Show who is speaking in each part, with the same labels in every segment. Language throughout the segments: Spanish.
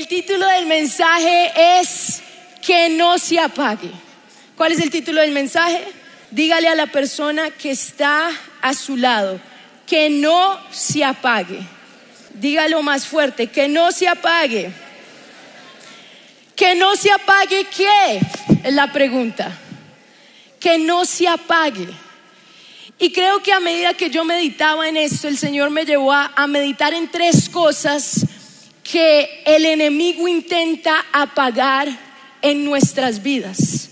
Speaker 1: El título del mensaje es Que no se apague. ¿Cuál es el título del mensaje? Dígale a la persona que está a su lado, que no se apague. Dígalo más fuerte, que no se apague. Que no se apague qué? Es la pregunta. Que no se apague. Y creo que a medida que yo meditaba en esto, el Señor me llevó a, a meditar en tres cosas que el enemigo intenta apagar en nuestras vidas.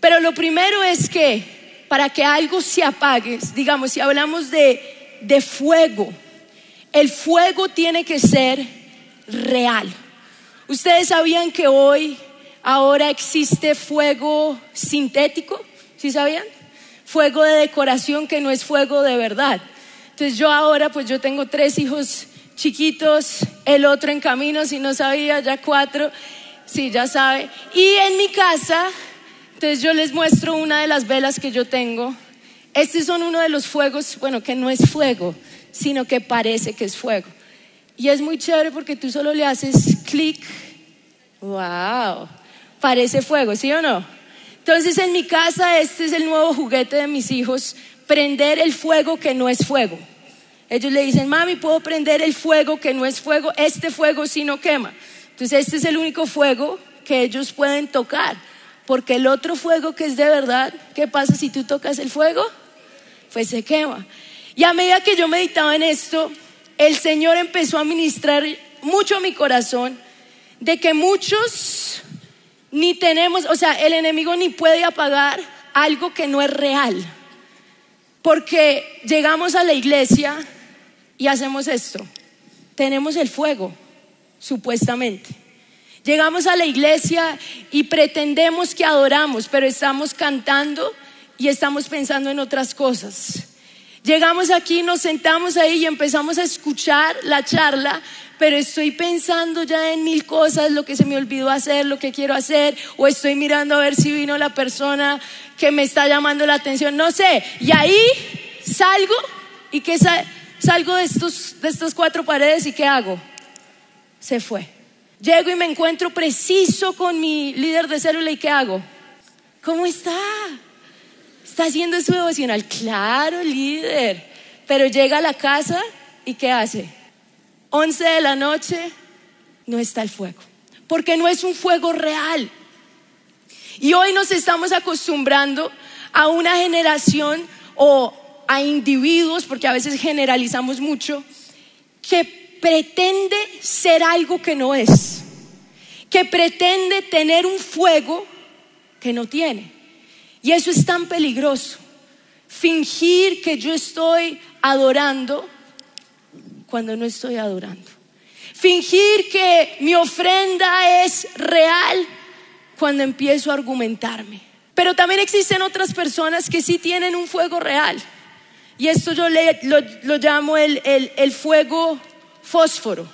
Speaker 1: Pero lo primero es que para que algo se apague, digamos, si hablamos de, de fuego, el fuego tiene que ser real. Ustedes sabían que hoy, ahora existe fuego sintético, ¿sí sabían? Fuego de decoración que no es fuego de verdad. Entonces yo ahora, pues yo tengo tres hijos chiquitos, el otro en camino, si no sabía, ya cuatro, sí, ya sabe. Y en mi casa, entonces yo les muestro una de las velas que yo tengo. Estos son uno de los fuegos, bueno, que no es fuego, sino que parece que es fuego. Y es muy chévere porque tú solo le haces clic. ¡Wow! Parece fuego, ¿sí o no? Entonces en mi casa este es el nuevo juguete de mis hijos, prender el fuego que no es fuego. Ellos le dicen, mami, puedo prender el fuego que no es fuego, este fuego sí no quema. Entonces este es el único fuego que ellos pueden tocar, porque el otro fuego que es de verdad, ¿qué pasa si tú tocas el fuego? Pues se quema. Y a medida que yo meditaba en esto, el Señor empezó a ministrar mucho a mi corazón de que muchos ni tenemos, o sea, el enemigo ni puede apagar algo que no es real. Porque llegamos a la iglesia y hacemos esto. Tenemos el fuego, supuestamente. Llegamos a la iglesia y pretendemos que adoramos, pero estamos cantando y estamos pensando en otras cosas. Llegamos aquí, nos sentamos ahí y empezamos a escuchar la charla, pero estoy pensando ya en mil cosas, lo que se me olvidó hacer, lo que quiero hacer, o estoy mirando a ver si vino la persona que me está llamando la atención, no sé. Y ahí salgo y que salgo de estos, de estas cuatro paredes y ¿qué hago? Se fue. Llego y me encuentro preciso con mi líder de célula y ¿qué hago? ¿Cómo está? ¿Está haciendo su devocional? Claro, líder. Pero llega a la casa y ¿qué hace? 11 de la noche, no está el fuego. Porque no es un fuego real. Y hoy nos estamos acostumbrando a una generación o a individuos, porque a veces generalizamos mucho, que pretende ser algo que no es, que pretende tener un fuego que no tiene. Y eso es tan peligroso. Fingir que yo estoy adorando cuando no estoy adorando. Fingir que mi ofrenda es real cuando empiezo a argumentarme. Pero también existen otras personas que sí tienen un fuego real. Y esto yo lo, lo, llamo el, el, el fuego fósforo.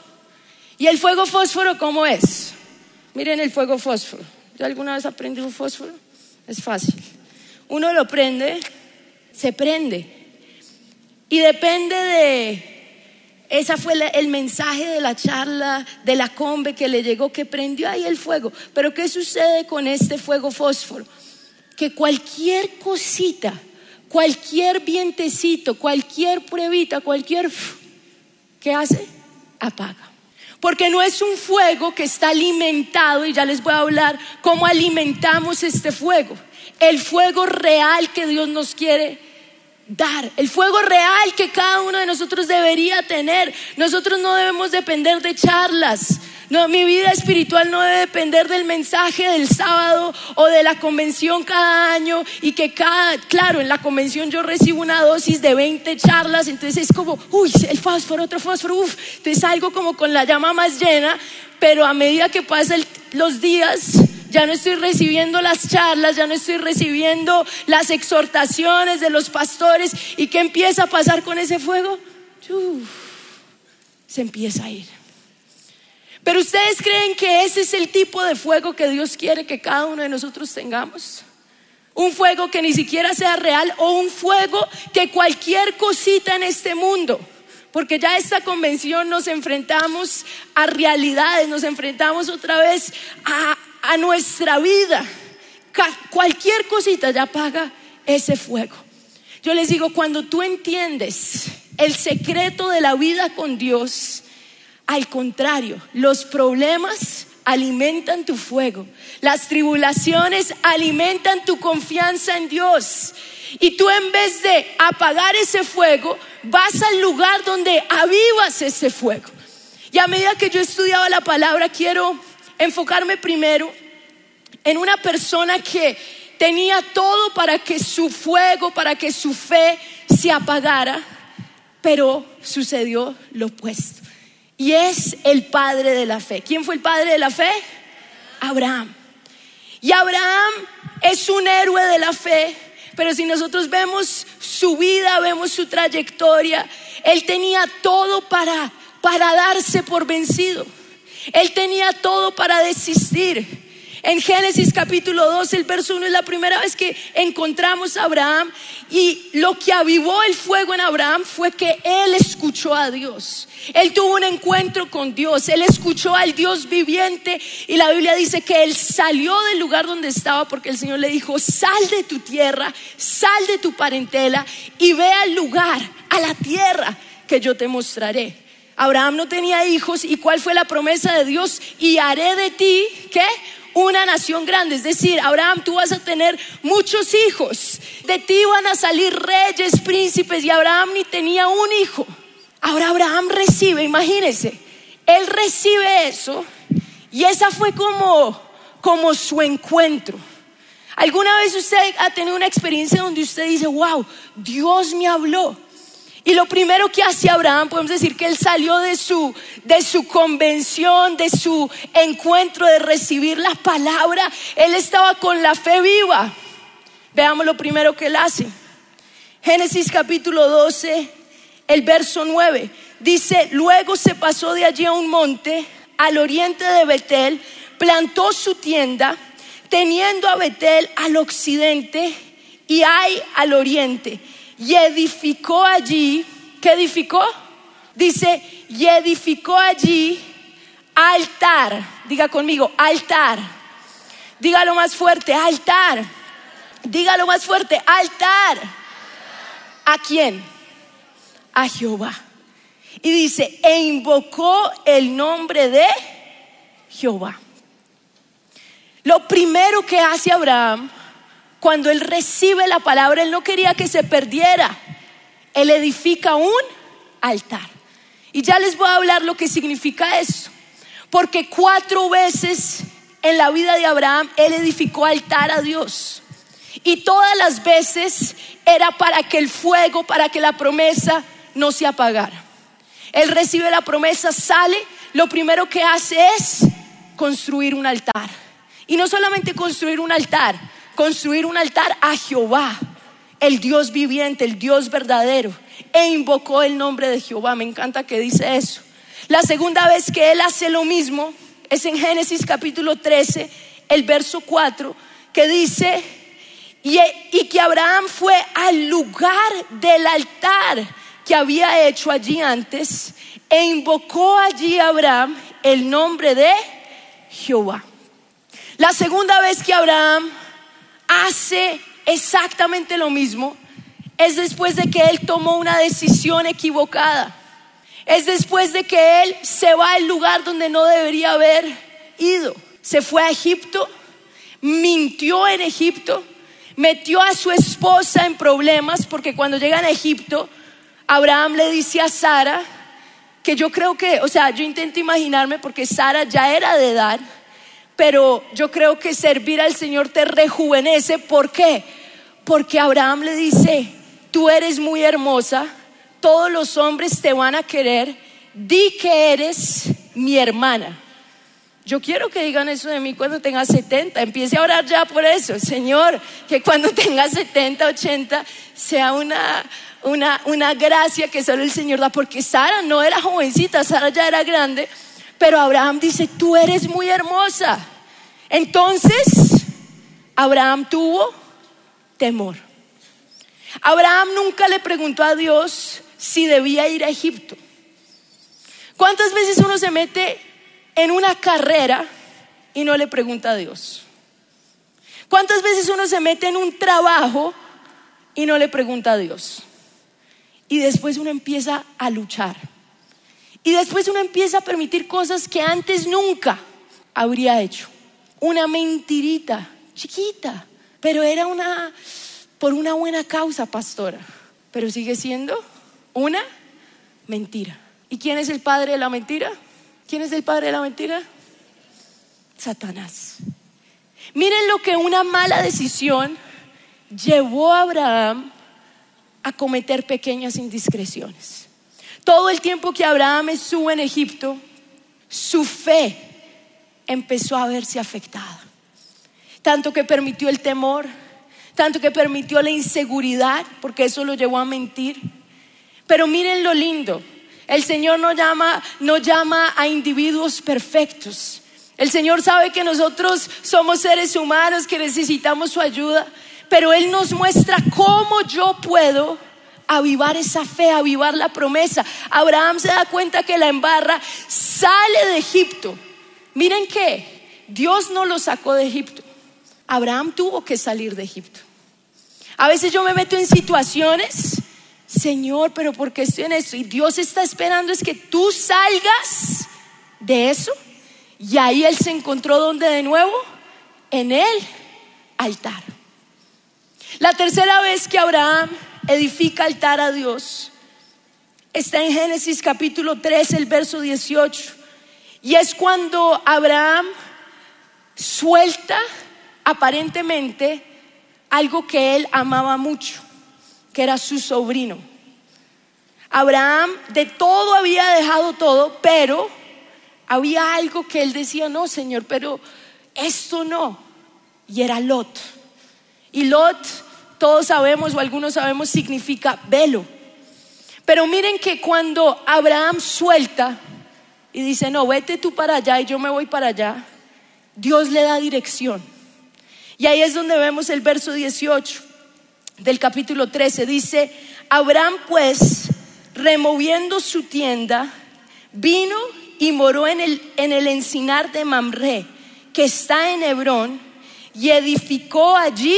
Speaker 1: ¿Y el fuego fósforo cómo es? Miren el fuego fósforo. ¿Yo alguna vez aprendí un fósforo? Es fácil. Uno lo prende, se prende. Y depende de ese fue el mensaje de la charla de la combe que le llegó, que prendió ahí el fuego. Pero ¿qué sucede con este fuego fósforo? Que cualquier cosita, cualquier vientecito, cualquier pruebita, cualquier... ¿Qué hace? Apaga. Porque no es un fuego que está alimentado, y ya les voy a hablar cómo alimentamos este fuego. El fuego real que Dios nos quiere dar, el fuego real que cada uno de nosotros debería tener. Nosotros no debemos depender de charlas. No, mi vida espiritual no debe depender del mensaje del sábado o de la convención cada año y que cada, claro, en la convención yo recibo una dosis de 20 charlas, entonces es como, uy, el fósforo, otro fósforo, uff, entonces salgo como con la llama más llena, pero a medida que pasan los días, ya no estoy recibiendo las charlas, ya no estoy recibiendo las exhortaciones de los pastores. ¿Y qué empieza a pasar con ese fuego? Se empieza a ir. Pero ustedes creen que ese es el tipo de fuego que Dios quiere que cada uno de nosotros tengamos. Un fuego que ni siquiera sea real o un fuego que cualquier cosita en este mundo porque ya esta convención nos enfrentamos a realidades, nos enfrentamos otra vez a, a nuestra vida. cualquier cosita ya apaga ese fuego. Yo les digo, cuando tú entiendes el secreto de la vida con Dios, al contrario, los problemas alimentan tu fuego, las tribulaciones alimentan tu confianza en Dios. Y tú en vez de apagar ese fuego, vas al lugar donde avivas ese fuego. Y a medida que yo estudiaba la palabra, quiero enfocarme primero en una persona que tenía todo para que su fuego, para que su fe se apagara, pero sucedió lo opuesto. Y es el padre de la fe. ¿Quién fue el padre de la fe? Abraham. Y Abraham es un héroe de la fe pero si nosotros vemos su vida, vemos su trayectoria, él tenía todo para, para darse por vencido. Él tenía todo para desistir. En Génesis capítulo 2, el verso 1 es la primera vez que encontramos a Abraham y lo que avivó el fuego en Abraham fue que él escuchó a Dios. Él tuvo un encuentro con Dios, él escuchó al Dios viviente y la Biblia dice que él salió del lugar donde estaba porque el Señor le dijo, sal de tu tierra, sal de tu parentela y ve al lugar, a la tierra que yo te mostraré. Abraham no tenía hijos y cuál fue la promesa de Dios y haré de ti, ¿qué? una nación grande. Es decir, Abraham, tú vas a tener muchos hijos. De ti van a salir reyes, príncipes. Y Abraham ni tenía un hijo. Ahora Abraham recibe, imagínense, él recibe eso. Y esa fue como, como su encuentro. ¿Alguna vez usted ha tenido una experiencia donde usted dice, wow, Dios me habló? Y lo primero que hace Abraham, podemos decir que él salió de su, de su convención, de su encuentro de recibir la palabra. Él estaba con la fe viva. Veamos lo primero que él hace. Génesis capítulo 12, el verso 9. Dice, luego se pasó de allí a un monte al oriente de Betel, plantó su tienda, teniendo a Betel al occidente y Ai al oriente y edificó allí, ¿qué edificó? Dice, y edificó allí altar. Diga conmigo, altar. Dígalo más fuerte, altar. Dígalo más fuerte, altar. ¿A quién? A Jehová. Y dice, e invocó el nombre de Jehová. Lo primero que hace Abraham cuando él recibe la palabra, él no quería que se perdiera. Él edifica un altar. Y ya les voy a hablar lo que significa eso. Porque cuatro veces en la vida de Abraham él edificó altar a Dios. Y todas las veces era para que el fuego, para que la promesa no se apagara. Él recibe la promesa, sale, lo primero que hace es construir un altar. Y no solamente construir un altar, construir un altar a Jehová, el Dios viviente, el Dios verdadero, e invocó el nombre de Jehová. Me encanta que dice eso. La segunda vez que él hace lo mismo es en Génesis capítulo 13, el verso 4, que dice, y, y que Abraham fue al lugar del altar que había hecho allí antes, e invocó allí Abraham el nombre de Jehová. La segunda vez que Abraham hace exactamente lo mismo es después de que él tomó una decisión equivocada. Es después de que él se va al lugar donde no debería haber ido. Se fue a Egipto, mintió en Egipto, metió a su esposa en problemas porque cuando llegan a Egipto, Abraham le dice a Sara, que yo creo que, o sea, yo intento imaginarme porque Sara ya era de edad, pero yo creo que servir al Señor te rejuvenece. ¿Por qué? Porque Abraham le dice, tú eres muy hermosa, todos los hombres te van a querer, di que eres mi hermana. Yo quiero que digan eso de mí cuando tenga 70. Empiece a orar ya por eso. Señor, que cuando tenga 70, 80 sea una, una, una gracia que solo el Señor da. Porque Sara no era jovencita, Sara ya era grande. Pero Abraham dice, tú eres muy hermosa. Entonces, Abraham tuvo temor. Abraham nunca le preguntó a Dios si debía ir a Egipto. ¿Cuántas veces uno se mete en una carrera y no le pregunta a Dios? ¿Cuántas veces uno se mete en un trabajo y no le pregunta a Dios? Y después uno empieza a luchar. Y después uno empieza a permitir cosas que antes nunca habría hecho. Una mentirita chiquita, pero era una por una buena causa, pastora. Pero sigue siendo una mentira. ¿Y quién es el padre de la mentira? ¿Quién es el padre de la mentira? Satanás. Miren lo que una mala decisión llevó a Abraham a cometer pequeñas indiscreciones. Todo el tiempo que Abraham estuvo en Egipto, su fe empezó a verse afectada. Tanto que permitió el temor, tanto que permitió la inseguridad, porque eso lo llevó a mentir. Pero miren lo lindo, el Señor no llama, no llama a individuos perfectos. El Señor sabe que nosotros somos seres humanos que necesitamos su ayuda, pero Él nos muestra cómo yo puedo avivar esa fe, avivar la promesa. Abraham se da cuenta que la embarra sale de Egipto. Miren que Dios no lo sacó de Egipto. Abraham tuvo que salir de Egipto. A veces yo me meto en situaciones, Señor, pero ¿por qué estoy en esto? Y Dios está esperando es que tú salgas de eso. Y ahí él se encontró donde de nuevo, en el altar. La tercera vez que Abraham edifica altar a Dios está en Génesis capítulo 3, el verso 18. Y es cuando Abraham suelta aparentemente algo que él amaba mucho, que era su sobrino. Abraham de todo había dejado todo, pero había algo que él decía, no, Señor, pero esto no. Y era Lot. Y Lot, todos sabemos o algunos sabemos, significa velo. Pero miren que cuando Abraham suelta y dice, no, vete tú para allá y yo me voy para allá, Dios le da dirección. Y ahí es donde vemos el verso 18 del capítulo 13. Dice, Abraham pues, removiendo su tienda, vino y moró en el, en el encinar de Mamre, que está en Hebrón, y edificó allí,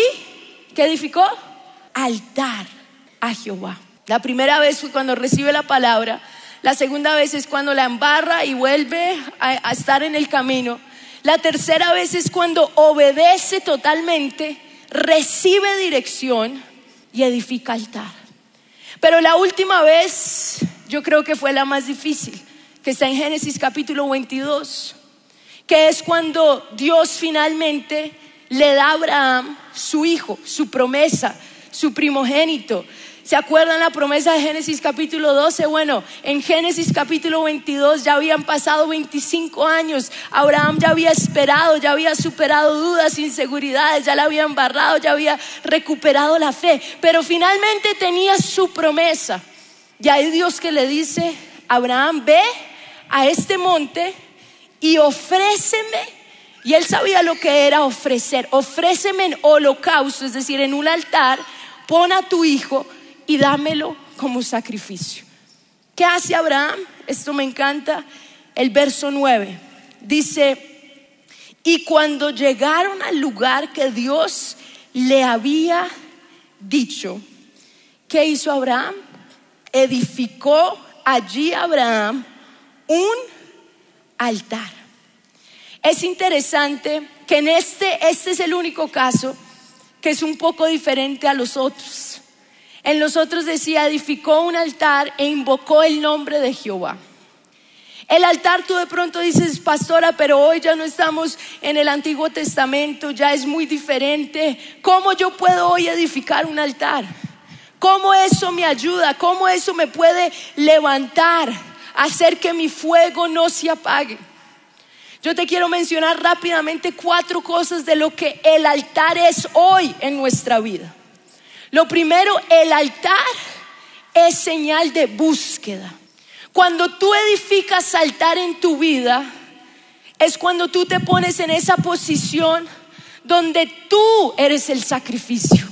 Speaker 1: ¿qué edificó? Altar a Jehová. La primera vez fue cuando recibe la palabra, la segunda vez es cuando la embarra y vuelve a estar en el camino. La tercera vez es cuando obedece totalmente, recibe dirección y edifica altar. Pero la última vez yo creo que fue la más difícil, que está en Génesis capítulo 22, que es cuando Dios finalmente le da a Abraham su hijo, su promesa, su primogénito, ¿Se acuerdan la promesa de Génesis capítulo 12? Bueno, en Génesis capítulo 22 ya habían pasado 25 años. Abraham ya había esperado, ya había superado dudas, inseguridades, ya la había embarrado, ya había recuperado la fe. Pero finalmente tenía su promesa. Y hay Dios que le dice, Abraham, ve a este monte y ofréceme. Y él sabía lo que era ofrecer. Ofréceme en holocausto, es decir, en un altar, pon a tu hijo y dámelo como sacrificio. ¿Qué hace Abraham? Esto me encanta. El verso 9 dice, y cuando llegaron al lugar que Dios le había dicho, ¿qué hizo Abraham? Edificó allí Abraham un altar. Es interesante que en este, este es el único caso que es un poco diferente a los otros. En los otros decía, edificó un altar e invocó el nombre de Jehová. El altar tú de pronto dices, pastora, pero hoy ya no estamos en el Antiguo Testamento, ya es muy diferente. ¿Cómo yo puedo hoy edificar un altar? ¿Cómo eso me ayuda? ¿Cómo eso me puede levantar? Hacer que mi fuego no se apague. Yo te quiero mencionar rápidamente cuatro cosas de lo que el altar es hoy en nuestra vida. Lo primero, el altar es señal de búsqueda. Cuando tú edificas altar en tu vida, es cuando tú te pones en esa posición donde tú eres el sacrificio.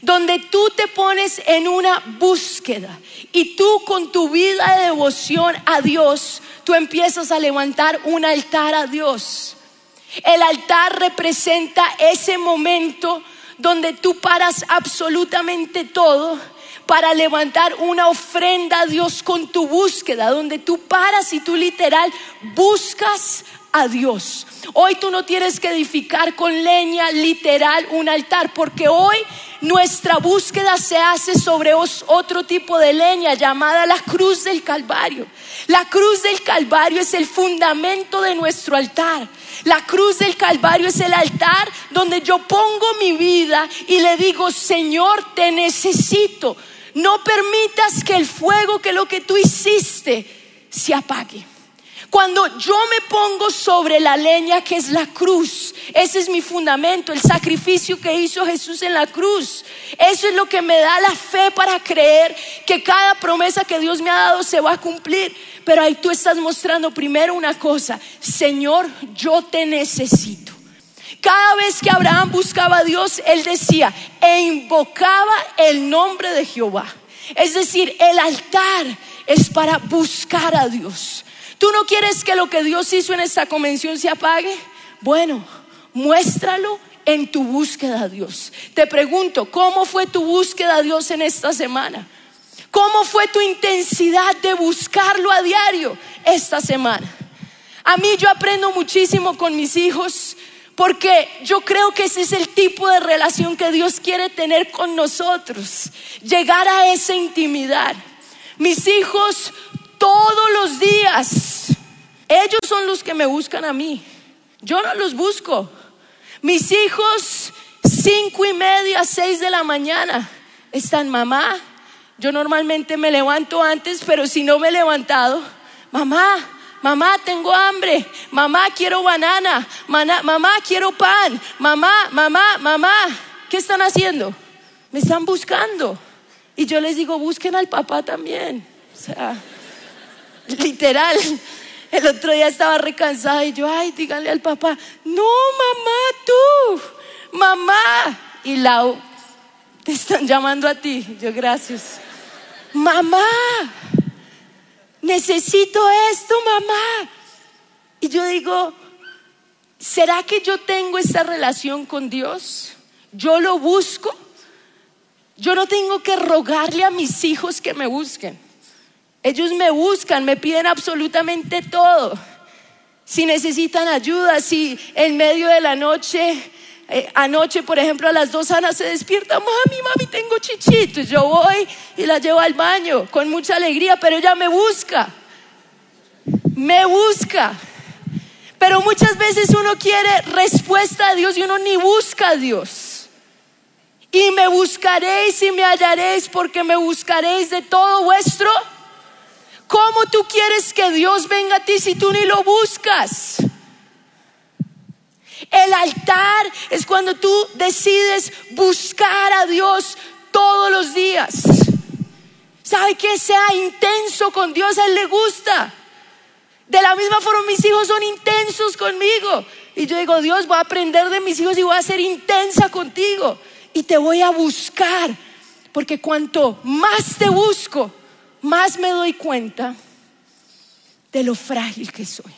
Speaker 1: donde tú te pones en una búsqueda y tú con tu vida de devoción a Dios, tú empiezas a levantar un altar a Dios. El altar representa ese momento donde tú paras absolutamente todo para levantar una ofrenda a Dios con tu búsqueda, donde tú paras y tú literal buscas a Dios. Hoy tú no tienes que edificar con leña literal un altar, porque hoy nuestra búsqueda se hace sobre otro tipo de leña llamada la cruz del Calvario. La cruz del Calvario es el fundamento de nuestro altar. La cruz del Calvario es el altar donde yo pongo mi vida y le digo, Señor, te necesito. No permitas que el fuego, que lo que tú hiciste, se apague. Cuando yo me pongo sobre la leña que es la cruz, ese es mi fundamento, el sacrificio que hizo Jesús en la cruz. Eso es lo que me da la fe para creer que cada promesa que Dios me ha dado se va a cumplir. Pero ahí tú estás mostrando primero una cosa, Señor, yo te necesito. Cada vez que Abraham buscaba a Dios, él decía, e invocaba el nombre de Jehová. Es decir, el altar es para buscar a Dios. ¿Tú no quieres que lo que Dios hizo en esta convención se apague? Bueno, muéstralo en tu búsqueda a Dios. Te pregunto, ¿cómo fue tu búsqueda a Dios en esta semana? ¿Cómo fue tu intensidad de buscarlo a diario esta semana? A mí yo aprendo muchísimo con mis hijos porque yo creo que ese es el tipo de relación que Dios quiere tener con nosotros. Llegar a esa intimidad. Mis hijos todos los días. Ellos son los que me buscan a mí. Yo no los busco. Mis hijos, cinco y media, seis de la mañana, están mamá. Yo normalmente me levanto antes, pero si no me he levantado, mamá, mamá, tengo hambre, mamá, quiero banana, mamá, quiero pan, mamá, mamá, mamá. ¿Qué están haciendo? Me están buscando. Y yo les digo, busquen al papá también. O sea, literal. El otro día estaba recansada y yo, ay, díganle al papá, no, mamá, tú, mamá. Y Lau, te están llamando a ti. Yo, gracias. Mamá, necesito esto, mamá. Y yo digo, ¿será que yo tengo esa relación con Dios? ¿Yo lo busco? Yo no tengo que rogarle a mis hijos que me busquen. Ellos me buscan, me piden absolutamente todo. Si necesitan ayuda, si en medio de la noche, eh, anoche por ejemplo a las dos Ana se despierta, mami, mami, tengo chichitos. Yo voy y la llevo al baño con mucha alegría, pero ella me busca. Me busca. Pero muchas veces uno quiere respuesta a Dios y uno ni busca a Dios. Y me buscaréis y me hallaréis porque me buscaréis de todo vuestro ¿Cómo tú quieres que Dios venga a ti si tú ni lo buscas? El altar es cuando tú decides buscar a Dios todos los días. ¿Sabe que sea intenso con Dios? A Él le gusta. De la misma forma mis hijos son intensos conmigo. Y yo digo, Dios, voy a aprender de mis hijos y voy a ser intensa contigo. Y te voy a buscar. Porque cuanto más te busco, más me doy cuenta de lo frágil que soy.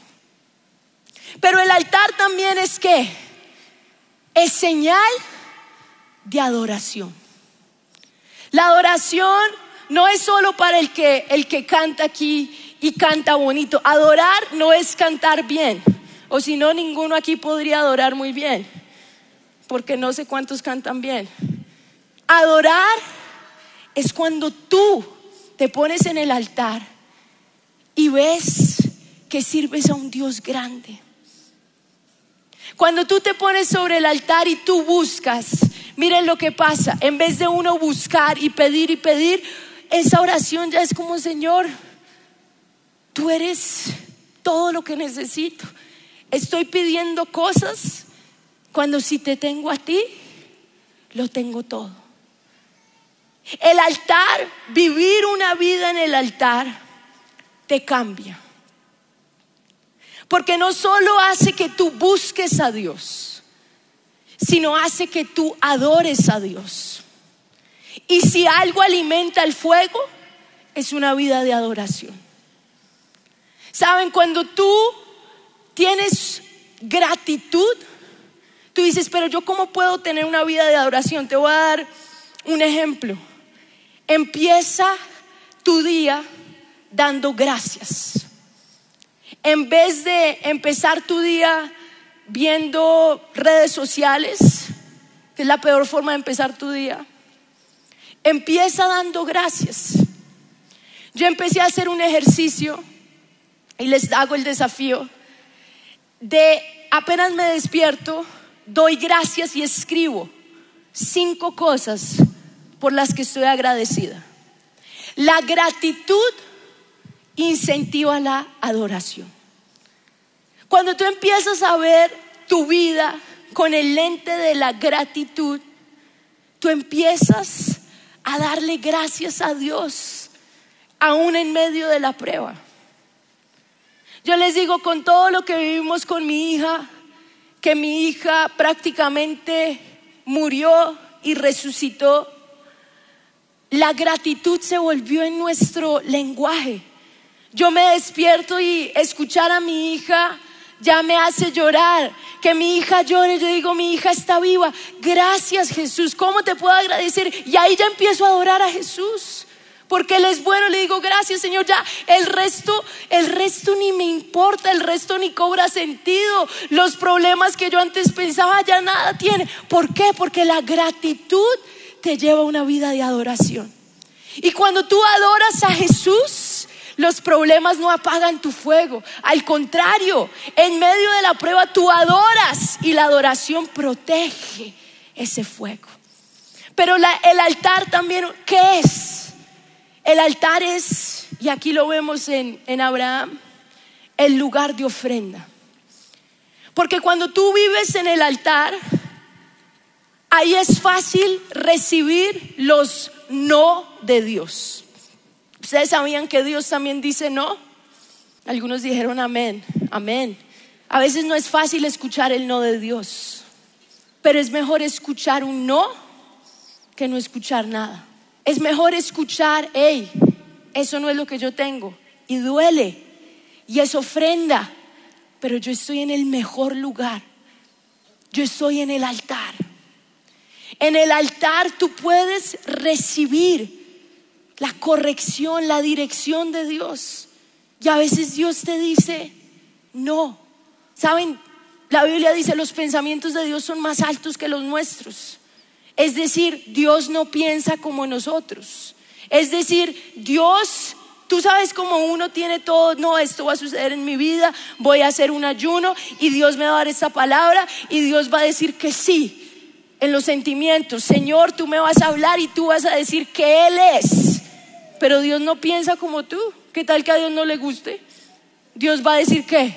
Speaker 1: Pero el altar también es que es señal de adoración. La adoración no es solo para el que el que canta aquí y canta bonito. Adorar no es cantar bien, o si no ninguno aquí podría adorar muy bien, porque no sé cuántos cantan bien. Adorar es cuando tú te pones en el altar y ves que sirves a un Dios grande. Cuando tú te pones sobre el altar y tú buscas, miren lo que pasa. En vez de uno buscar y pedir y pedir, esa oración ya es como, Señor, tú eres todo lo que necesito. Estoy pidiendo cosas cuando si te tengo a ti, lo tengo todo. El altar, vivir una vida en el altar, te cambia. Porque no solo hace que tú busques a Dios, sino hace que tú adores a Dios. Y si algo alimenta el fuego, es una vida de adoración. Saben, cuando tú tienes gratitud, tú dices, pero yo cómo puedo tener una vida de adoración? Te voy a dar un ejemplo. Empieza tu día dando gracias. En vez de empezar tu día viendo redes sociales, que es la peor forma de empezar tu día, empieza dando gracias. Yo empecé a hacer un ejercicio y les hago el desafío de apenas me despierto, doy gracias y escribo cinco cosas por las que estoy agradecida. La gratitud incentiva la adoración. Cuando tú empiezas a ver tu vida con el lente de la gratitud, tú empiezas a darle gracias a Dios, aún en medio de la prueba. Yo les digo, con todo lo que vivimos con mi hija, que mi hija prácticamente murió y resucitó, la gratitud se volvió en nuestro lenguaje. Yo me despierto y escuchar a mi hija ya me hace llorar. Que mi hija llore, yo digo, mi hija está viva. Gracias Jesús, ¿cómo te puedo agradecer? Y ahí ya empiezo a adorar a Jesús. Porque Él es bueno, le digo, gracias Señor, ya el resto, el resto ni me importa, el resto ni cobra sentido. Los problemas que yo antes pensaba ya nada tiene. ¿Por qué? Porque la gratitud te lleva una vida de adoración. Y cuando tú adoras a Jesús, los problemas no apagan tu fuego. Al contrario, en medio de la prueba tú adoras y la adoración protege ese fuego. Pero el altar también, ¿qué es? El altar es, y aquí lo vemos en, en Abraham, el lugar de ofrenda. Porque cuando tú vives en el altar, ahí es fácil recibir los no de Dios. ¿Ustedes sabían que Dios también dice no? Algunos dijeron amén, amén. A veces no es fácil escuchar el no de Dios, pero es mejor escuchar un no que no escuchar nada. Es mejor escuchar, hey, eso no es lo que yo tengo y duele y es ofrenda, pero yo estoy en el mejor lugar. Yo estoy en el altar. En el altar tú puedes recibir la corrección, la dirección de Dios. Y a veces Dios te dice, no. ¿Saben? La Biblia dice, los pensamientos de Dios son más altos que los nuestros. Es decir, Dios no piensa como nosotros. Es decir, Dios, tú sabes como uno tiene todo, no, esto va a suceder en mi vida, voy a hacer un ayuno y Dios me va a dar esta palabra y Dios va a decir que sí. En los sentimientos, Señor, tú me vas a hablar y tú vas a decir que Él es. Pero Dios no piensa como tú. ¿Qué tal que a Dios no le guste? Dios va a decir qué?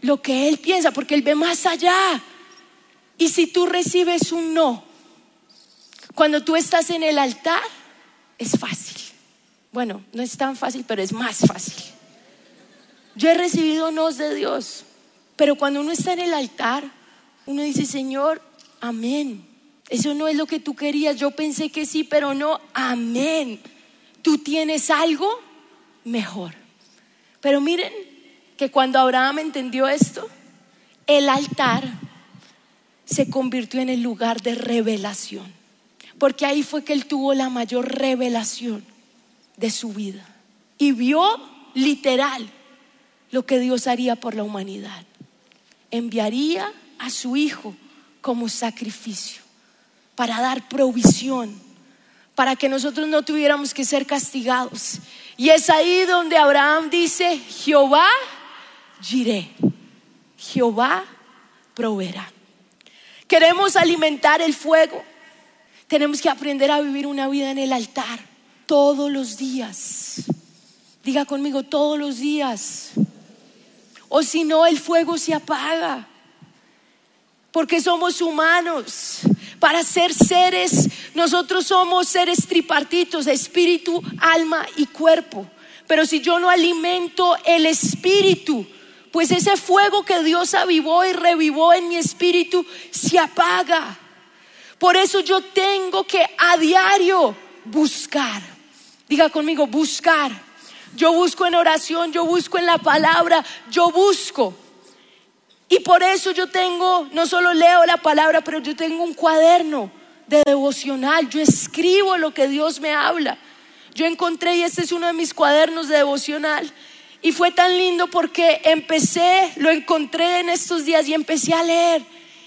Speaker 1: Lo que Él piensa, porque Él ve más allá. Y si tú recibes un no, cuando tú estás en el altar, es fácil. Bueno, no es tan fácil, pero es más fácil. Yo he recibido nos de Dios, pero cuando uno está en el altar, uno dice, Señor, amén. Eso no es lo que tú querías, yo pensé que sí, pero no, amén tú tienes algo mejor. Pero miren que cuando Abraham entendió esto, el altar se convirtió en el lugar de revelación. Porque ahí fue que él tuvo la mayor revelación de su vida. Y vio literal lo que Dios haría por la humanidad. Enviaría a su hijo como sacrificio para dar provisión para que nosotros no tuviéramos que ser castigados. Y es ahí donde Abraham dice, Jehová giré, Jehová proveerá. Queremos alimentar el fuego, tenemos que aprender a vivir una vida en el altar todos los días. Diga conmigo, todos los días. O si no, el fuego se apaga. Porque somos humanos para ser seres, nosotros somos seres tripartitos, espíritu, alma y cuerpo. Pero si yo no alimento el espíritu, pues ese fuego que Dios avivó y revivó en mi espíritu se apaga. Por eso yo tengo que a diario buscar. Diga conmigo, buscar. Yo busco en oración, yo busco en la palabra, yo busco. Y por eso yo tengo, no solo leo la palabra, pero yo tengo un cuaderno de devocional. Yo escribo lo que Dios me habla. Yo encontré, y este es uno de mis cuadernos de devocional, y fue tan lindo porque empecé, lo encontré en estos días y empecé a leer.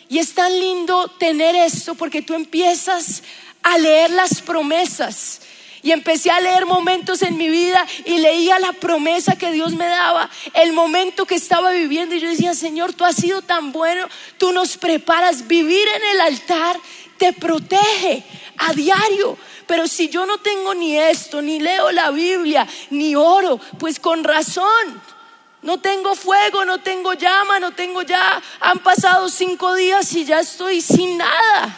Speaker 1: Y es tan lindo tener esto porque tú empiezas a leer las promesas. Y empecé a leer momentos en mi vida y leía la promesa que Dios me daba, el momento que estaba viviendo. Y yo decía, Señor, tú has sido tan bueno, tú nos preparas. Vivir en el altar te protege a diario. Pero si yo no tengo ni esto, ni leo la Biblia, ni oro, pues con razón. No tengo fuego, no tengo llama, no tengo ya, han pasado cinco días y ya estoy sin nada.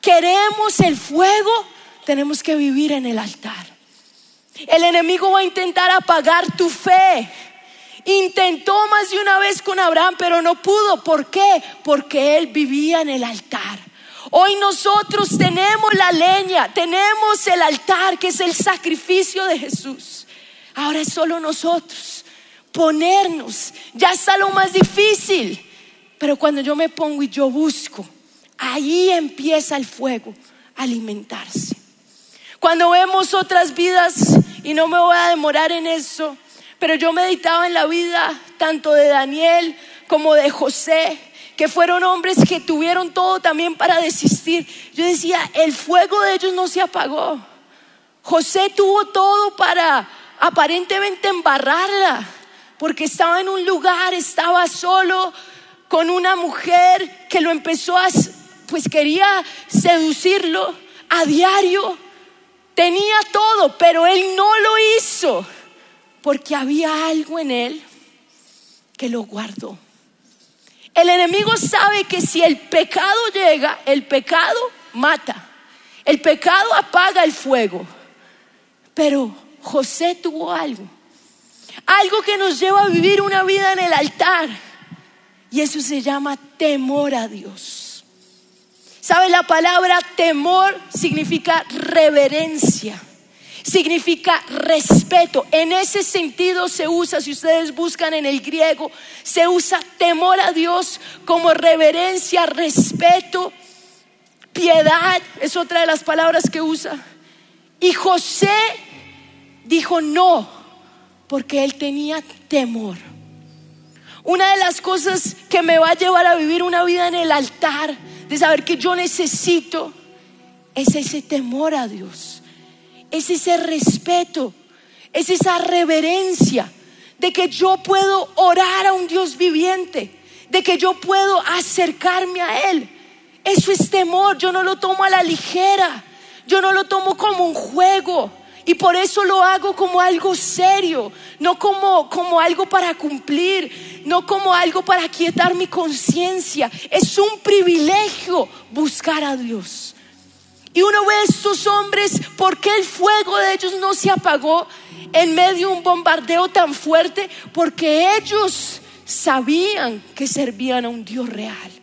Speaker 1: Queremos el fuego, tenemos que vivir en el altar. El enemigo va a intentar apagar tu fe. Intentó más de una vez con Abraham, pero no pudo. ¿Por qué? Porque él vivía en el altar. Hoy nosotros tenemos la leña, tenemos el altar que es el sacrificio de Jesús. Ahora es solo nosotros ponernos. Ya está lo más difícil. Pero cuando yo me pongo y yo busco, ahí empieza el fuego a alimentarse. Cuando vemos otras vidas, y no me voy a demorar en eso, pero yo meditaba en la vida tanto de Daniel como de José, que fueron hombres que tuvieron todo también para desistir. Yo decía, el fuego de ellos no se apagó. José tuvo todo para aparentemente embarrarla, porque estaba en un lugar, estaba solo con una mujer que lo empezó a, pues quería seducirlo a diario. Tenía todo, pero él no lo hizo, porque había algo en él que lo guardó. El enemigo sabe que si el pecado llega, el pecado mata. El pecado apaga el fuego. Pero José tuvo algo. Algo que nos lleva a vivir una vida en el altar. Y eso se llama temor a Dios. ¿Sabe? La palabra temor significa reverencia significa respeto. En ese sentido se usa, si ustedes buscan en el griego, se usa temor a Dios como reverencia, respeto, piedad, es otra de las palabras que usa. Y José dijo no, porque él tenía temor. Una de las cosas que me va a llevar a vivir una vida en el altar, de saber que yo necesito, es ese temor a Dios es ese respeto, es esa reverencia de que yo puedo orar a un Dios viviente, de que yo puedo acercarme a Él. Eso es temor, yo no lo tomo a la ligera, yo no lo tomo como un juego. Y por eso lo hago como algo serio, no como, como algo para cumplir, no como algo para quietar mi conciencia. Es un privilegio buscar a Dios. Y uno ve a estos hombres, ¿por qué el fuego de ellos no se apagó en medio de un bombardeo tan fuerte? Porque ellos sabían que servían a un Dios real.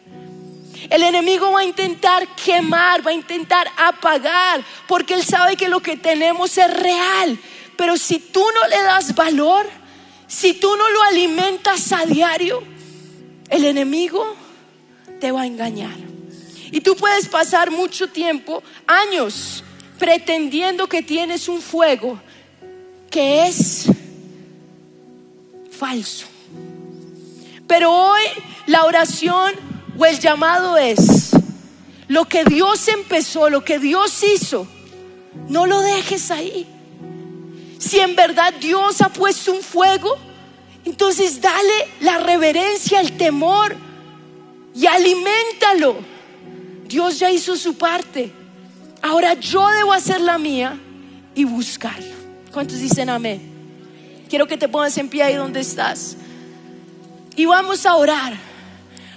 Speaker 1: El enemigo va a intentar quemar, va a intentar apagar, porque él sabe que lo que tenemos es real. Pero si tú no le das valor, si tú no lo alimentas a diario, el enemigo te va a engañar. Y tú puedes pasar mucho tiempo, años, pretendiendo que tienes un fuego que es falso. Pero hoy la oración o el llamado es, lo que Dios empezó, lo que Dios hizo, no lo dejes ahí. Si en verdad Dios ha puesto un fuego, entonces dale la reverencia, el temor y aliméntalo. Dios ya hizo su parte. Ahora yo debo hacer la mía y buscarlo. ¿Cuántos dicen amén? Quiero que te pongas en pie ahí donde estás. Y vamos a orar.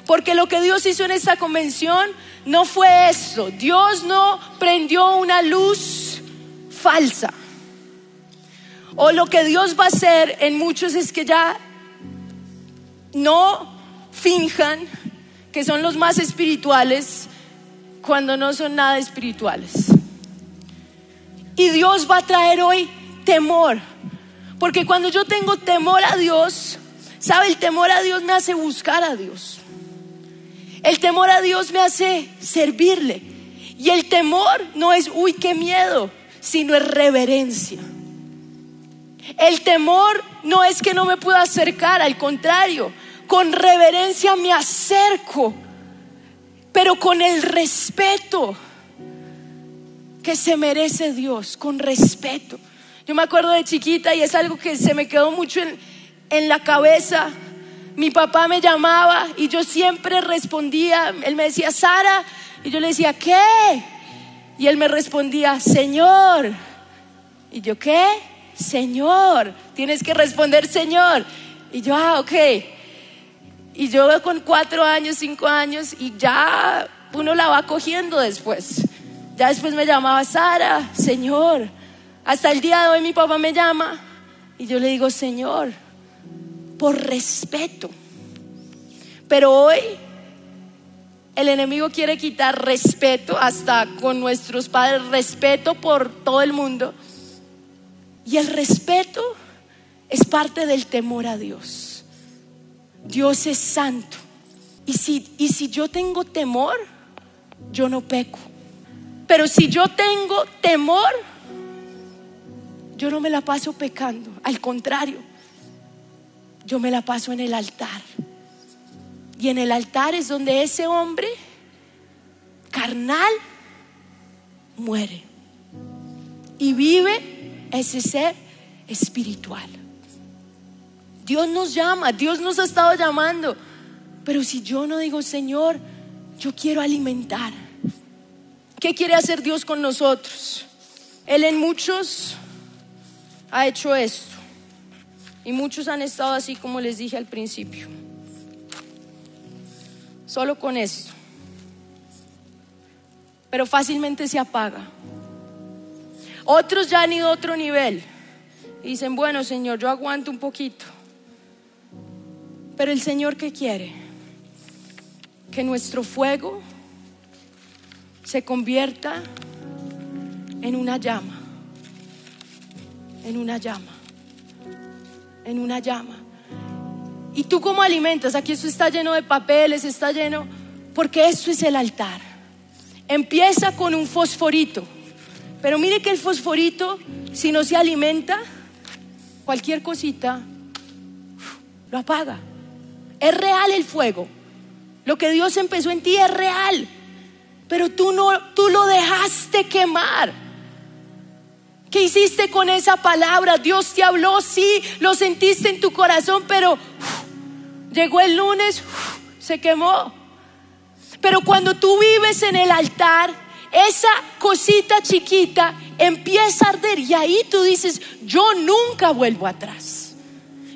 Speaker 1: Porque lo que Dios hizo en esta convención no fue eso. Dios no prendió una luz falsa. O lo que Dios va a hacer en muchos es que ya no finjan que son los más espirituales cuando no son nada espirituales. Y Dios va a traer hoy temor. Porque cuando yo tengo temor a Dios, ¿sabe? El temor a Dios me hace buscar a Dios. El temor a Dios me hace servirle. Y el temor no es, uy, qué miedo, sino es reverencia. El temor no es que no me pueda acercar, al contrario, con reverencia me acerco, pero con el respeto que se merece Dios, con respeto. Yo me acuerdo de chiquita y es algo que se me quedó mucho en, en la cabeza. Mi papá me llamaba y yo siempre respondía, él me decía, Sara, y yo le decía, ¿qué? Y él me respondía, Señor. Y yo, ¿qué? Señor. Tienes que responder, Señor. Y yo, ah, ok. Y yo con cuatro años, cinco años, y ya uno la va cogiendo después. Ya después me llamaba Sara, Señor. Hasta el día de hoy mi papá me llama y yo le digo, Señor, por respeto. Pero hoy el enemigo quiere quitar respeto, hasta con nuestros padres, respeto por todo el mundo. Y el respeto es parte del temor a Dios. Dios es santo. Y si, y si yo tengo temor, yo no peco. Pero si yo tengo temor, yo no me la paso pecando. Al contrario, yo me la paso en el altar. Y en el altar es donde ese hombre carnal muere. Y vive ese ser espiritual. Dios nos llama, Dios nos ha estado llamando. Pero si yo no digo, Señor, yo quiero alimentar. ¿Qué quiere hacer Dios con nosotros? Él en muchos ha hecho esto. Y muchos han estado así como les dije al principio solo con esto. Pero fácilmente se apaga. Otros ya han ido a otro nivel. Y dicen, bueno Señor, yo aguanto un poquito. Pero el Señor ¿qué quiere? Que nuestro fuego se convierta en una llama. En una llama. En una llama. ¿Y tú cómo alimentas? Aquí esto está lleno de papeles, está lleno, porque esto es el altar. Empieza con un fosforito, pero mire que el fosforito, si no se alimenta, cualquier cosita lo apaga. Es real el fuego. Lo que Dios empezó en ti es real, pero tú no, tú lo dejaste quemar. ¿Qué hiciste con esa palabra? Dios te habló, sí, lo sentiste en tu corazón, pero Llegó el lunes, se quemó. Pero cuando tú vives en el altar, esa cosita chiquita empieza a arder y ahí tú dices, yo nunca vuelvo atrás.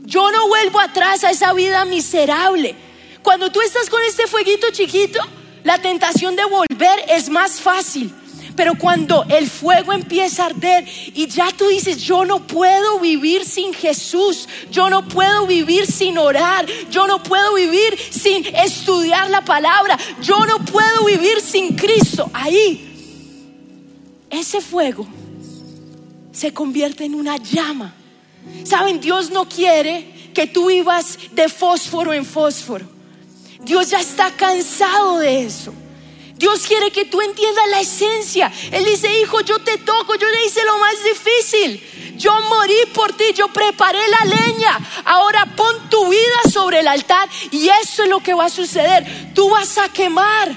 Speaker 1: Yo no vuelvo atrás a esa vida miserable. Cuando tú estás con este fueguito chiquito, la tentación de volver es más fácil. Pero cuando el fuego empieza a arder y ya tú dices, yo no puedo vivir sin Jesús, yo no puedo vivir sin orar, yo no puedo vivir sin estudiar la palabra, yo no puedo vivir sin Cristo. Ahí, ese fuego se convierte en una llama. Saben, Dios no quiere que tú vivas de fósforo en fósforo. Dios ya está cansado de eso. Dios quiere que tú entiendas la esencia. Él dice, hijo, yo te toco, yo le hice lo más difícil. Yo morí por ti, yo preparé la leña. Ahora pon tu vida sobre el altar y eso es lo que va a suceder. Tú vas a quemar,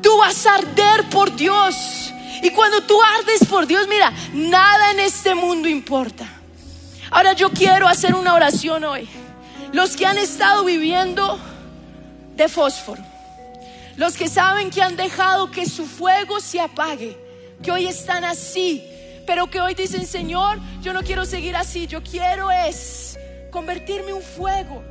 Speaker 1: tú vas a arder por Dios. Y cuando tú ardes por Dios, mira, nada en este mundo importa. Ahora yo quiero hacer una oración hoy. Los que han estado viviendo de fósforo los que saben que han dejado que su fuego se apague, que hoy están así, pero que hoy dicen, Señor, yo no quiero seguir así, yo quiero es convertirme en un fuego.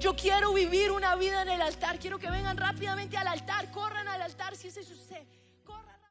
Speaker 1: Yo quiero vivir una vida en el altar. Quiero que vengan rápidamente al altar, corran al altar si ese es usted.